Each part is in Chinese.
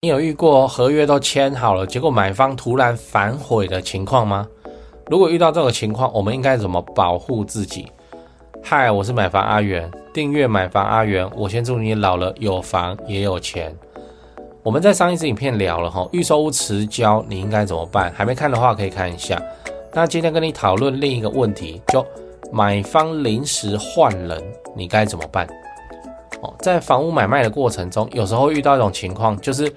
你有遇过合约都签好了，结果买方突然反悔的情况吗？如果遇到这种情况，我们应该怎么保护自己？嗨，我是买房阿元，订阅买房阿元，我先祝你老了有房也有钱。我们在上一支影片聊了哈，预售屋迟交你应该怎么办？还没看的话可以看一下。那今天跟你讨论另一个问题，就买方临时换人，你该怎么办？哦，在房屋买卖的过程中，有时候遇到一种情况，就是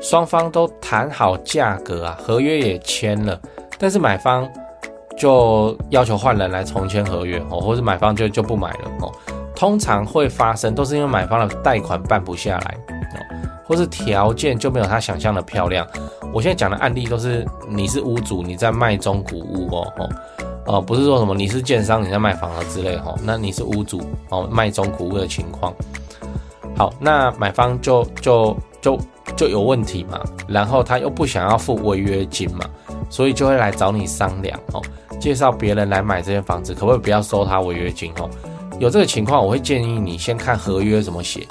双方都谈好价格啊，合约也签了，但是买方就要求换人来重签合约哦，或者买方就就不买了哦。通常会发生都是因为买方的贷款办不下来哦，或是条件就没有他想象的漂亮。我现在讲的案例都是你是屋主，你在卖中古屋哦哦。哦，不是说什么你是建商，你在卖房子之类哈，那你是屋主哦，卖中古屋的情况。好，那买方就就就就有问题嘛，然后他又不想要付违约金嘛，所以就会来找你商量哦，介绍别人来买这间房子，可不可以不要收他违约金哦？有这个情况，我会建议你先看合约怎么写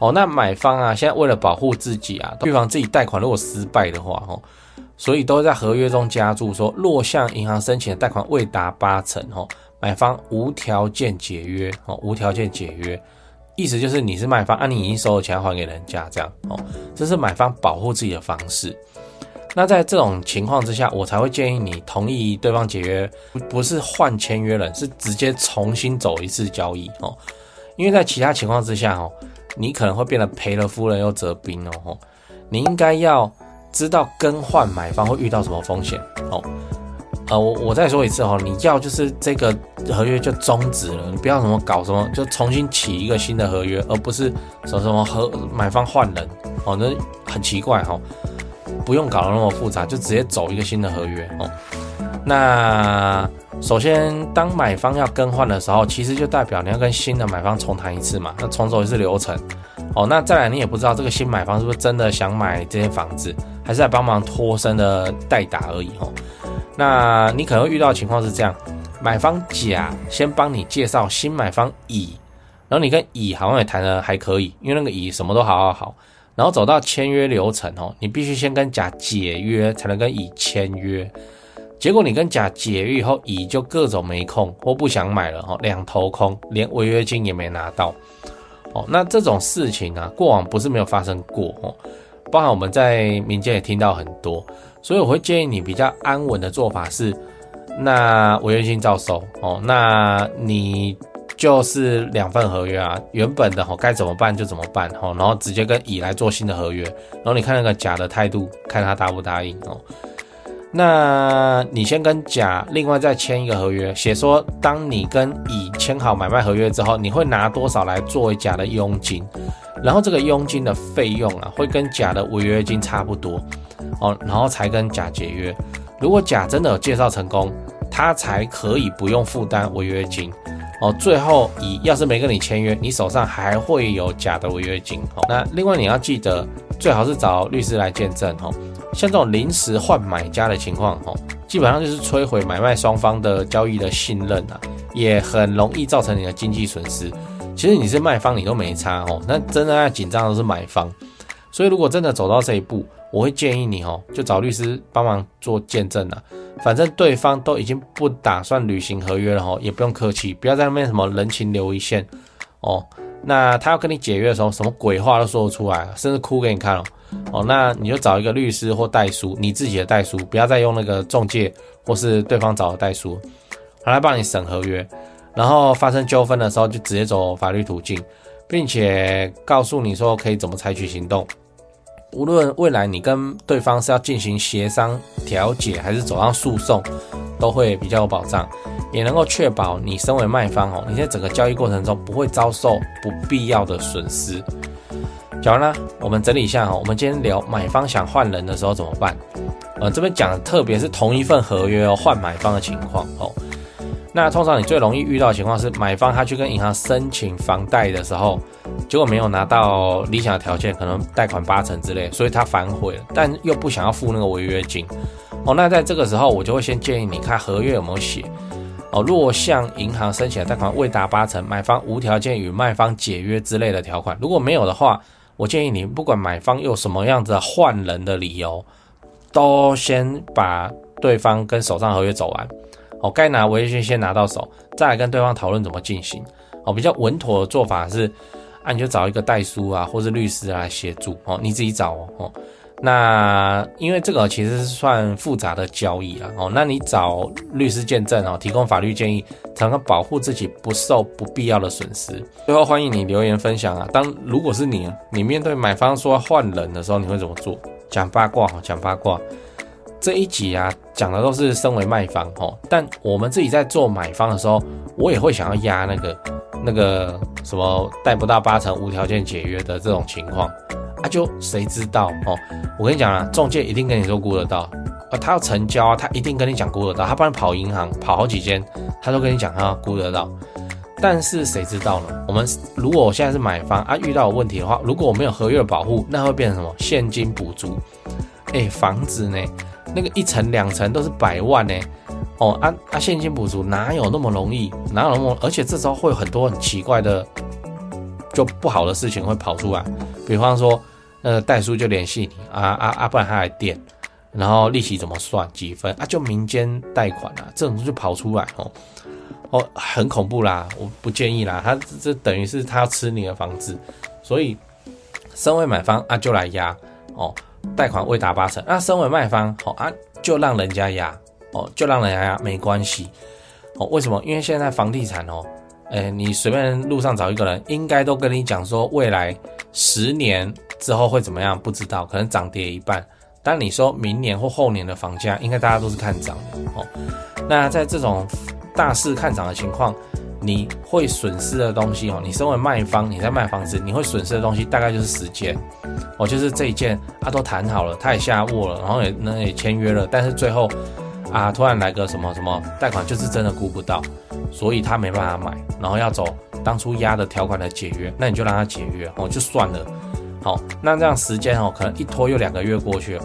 哦。那买方啊，现在为了保护自己啊，预防自己贷款如果失败的话哦。所以都在合约中加注说，若向银行申请的贷款未达八成，哦，买方无条件解约，哦，无条件解约，意思就是你是卖方，啊，你已经收了钱还给人家，这样，哦，这是买方保护自己的方式。那在这种情况之下，我才会建议你同意对方解约，不是换签约人，是直接重新走一次交易，哦，因为在其他情况之下，哦，你可能会变得赔了夫人又折兵哦，你应该要。知道更换买方会遇到什么风险哦？呃，我我再说一次哦，你要就是这个合约就终止了，你不要什么搞什么，就重新起一个新的合约，而不是说什么和买方换人哦，那很奇怪哈、哦，不用搞得那么复杂，就直接走一个新的合约哦。那首先，当买方要更换的时候，其实就代表你要跟新的买方重谈一次嘛，那重走一次流程哦。那再来，你也不知道这个新买方是不是真的想买这间房子。还是在帮忙脱身的代打而已哦，那你可能会遇到的情况是这样：买方甲先帮你介绍新买方乙，然后你跟乙好像也谈得还可以，因为那个乙什么都好好好，然后走到签约流程哦，你必须先跟甲解约才能跟乙签约，结果你跟甲解约以后，乙就各种没空或不想买了哈，两头空，连违约金也没拿到哦。那这种事情啊，过往不是没有发生过哦。包含我们在民间也听到很多，所以我会建议你比较安稳的做法是，那违约金照收哦，那你就是两份合约啊，原本的哦该怎么办就怎么办哦，然后直接跟乙来做新的合约，然后你看那个甲的态度，看他答不答应哦。那你先跟甲另外再签一个合约，写说当你跟乙签好买卖合约之后，你会拿多少来作为甲的佣金。然后这个佣金的费用啊，会跟甲的违约金差不多哦，然后才跟甲解约。如果甲真的有介绍成功，他才可以不用负担违约金哦。最后乙要是没跟你签约，你手上还会有甲的违约金哦。那另外你要记得，最好是找律师来见证哦。像这种临时换买家的情况哦，基本上就是摧毁买卖双方的交易的信任啊，也很容易造成你的经济损失。其实你是卖方，你都没差哦。那真的要紧张的是买方，所以如果真的走到这一步，我会建议你哦，就找律师帮忙做见证啊。反正对方都已经不打算履行合约了哦，也不用客气，不要在那边什么人情留一线哦。那他要跟你解约的时候，什么鬼话都说得出来，甚至哭给你看哦。哦，那你就找一个律师或代书，你自己的代书，不要再用那个中介或是对方找的代书，来帮你审合约。然后发生纠纷的时候，就直接走法律途径，并且告诉你说可以怎么采取行动。无论未来你跟对方是要进行协商调解，还是走上诉讼，都会比较有保障，也能够确保你身为卖方哦，你在整个交易过程中不会遭受不必要的损失。讲完了，我们整理一下哈。我们今天聊买方想换人的时候怎么办？呃，这边讲的特别是同一份合约哦，换买方的情况哦。那通常你最容易遇到的情况是，买方他去跟银行申请房贷的时候，结果没有拿到理想的条件，可能贷款八成之类，所以他反悔了，但又不想要付那个违约金哦。那在这个时候，我就会先建议你看合约有没有写哦。若向银行申请的贷款未达八成，买方无条件与卖方解约之类的条款，如果没有的话，我建议你，不管买方有什么样子换人的理由，都先把对方跟手上合约走完。哦，该拿违约金先拿到手，再来跟对方讨论怎么进行。哦，比较稳妥的做法是，啊，你就找一个代书啊，或是律师来协助。哦，你自己找哦。那因为这个其实是算复杂的交易啊。哦，那你找律师见证哦，提供法律建议，才能保护自己不受不必要的损失。最后欢迎你留言分享啊。当如果是你，你面对买方说换人的时候，你会怎么做？讲八卦哈，讲八卦。这一集啊，讲的都是身为卖方哦，但我们自己在做买方的时候，我也会想要压那个那个什么贷不到八成无条件解约的这种情况啊，就谁知道哦？我跟你讲啊，中介一定跟你说估得到啊，他要成交啊，他一定跟你讲估得到，他不然跑银行跑好几间，他都跟你讲他要估得到，但是谁知道呢？我们如果我现在是买方啊，遇到有问题的话，如果我没有合约保护，那会变成什么？现金补足，哎，房子呢？那个一层两层都是百万呢，哦，啊啊，现金补足哪有那么容易？哪有那么？而且这时候会有很多很奇怪的，就不好的事情会跑出来。比方说，呃代书就联系你啊啊啊，不然他来垫，然后利息怎么算几分啊？就民间贷款啊，这种就跑出来哦哦，很恐怖啦！我不建议啦，他这等于是他要吃你的房子，所以身为买方啊，就来压哦。贷款未达八成，那身为卖方，好啊，就让人家压哦，就让人家压，没关系哦。为什么？因为现在房地产哦，诶，你随便路上找一个人，应该都跟你讲说，未来十年之后会怎么样？不知道，可能涨跌一半。但你说明年或后年的房价，应该大家都是看涨的哦。那在这种大势看涨的情况，你会损失的东西哦，你身为卖方，你在卖房子，你会损失的东西大概就是时间。哦，就是这一件啊，都谈好了，他也下握了，然后也那也签约了，但是最后啊，突然来个什么什么贷款，就是真的估不到，所以他没办法买，然后要走当初压的条款来解约，那你就让他解约哦，就算了。好，那这样时间哦，可能一拖又两个月过去了，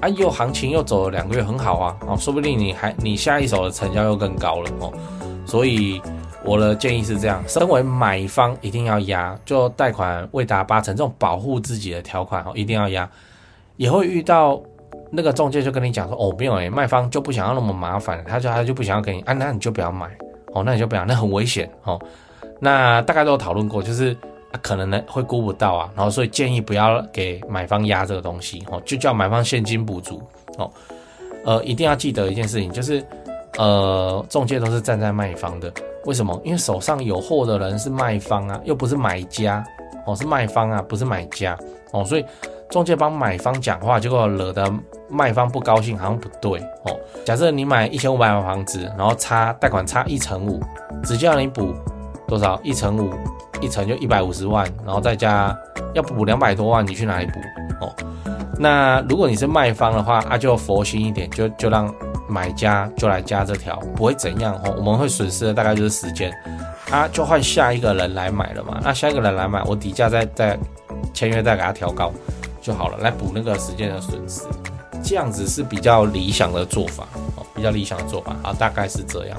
啊，又行情又走了两个月，很好啊，哦，说不定你还你下一手的成交又更高了哦，所以。我的建议是这样：身为买方一定要压，就贷款未达八成这种保护自己的条款哦，一定要压。也会遇到那个中介就跟你讲说，哦，没有诶，卖方就不想要那么麻烦，他就他就不想要给你，啊，那你就不要买哦，那你就不要，那很危险哦。那大概都有讨论过，就是、可能呢会估不到啊，然后所以建议不要给买方压这个东西哦，就叫买方现金补足哦。呃，一定要记得一件事情，就是呃，中介都是站在卖方的。为什么？因为手上有货的人是卖方啊，又不是买家哦，是卖方啊，不是买家哦，所以中介帮买方讲话，结果惹得卖方不高兴，好像不对哦。假设你买一千五百万房子，然后差贷款差一成五，只叫你补多少？一成五，一成就一百五十万，然后再加要补两百多万，你去哪里补哦？那如果你是卖方的话，啊，就佛心一点，就就让。买家就来加这条，不会怎样哦。我们会损失的大概就是时间，啊，就换下一个人来买了嘛。那下一个人来买，我底价再再签约再给他调高就好了，来补那个时间的损失。这样子是比较理想的做法哦，比较理想的做法啊，大概是这样。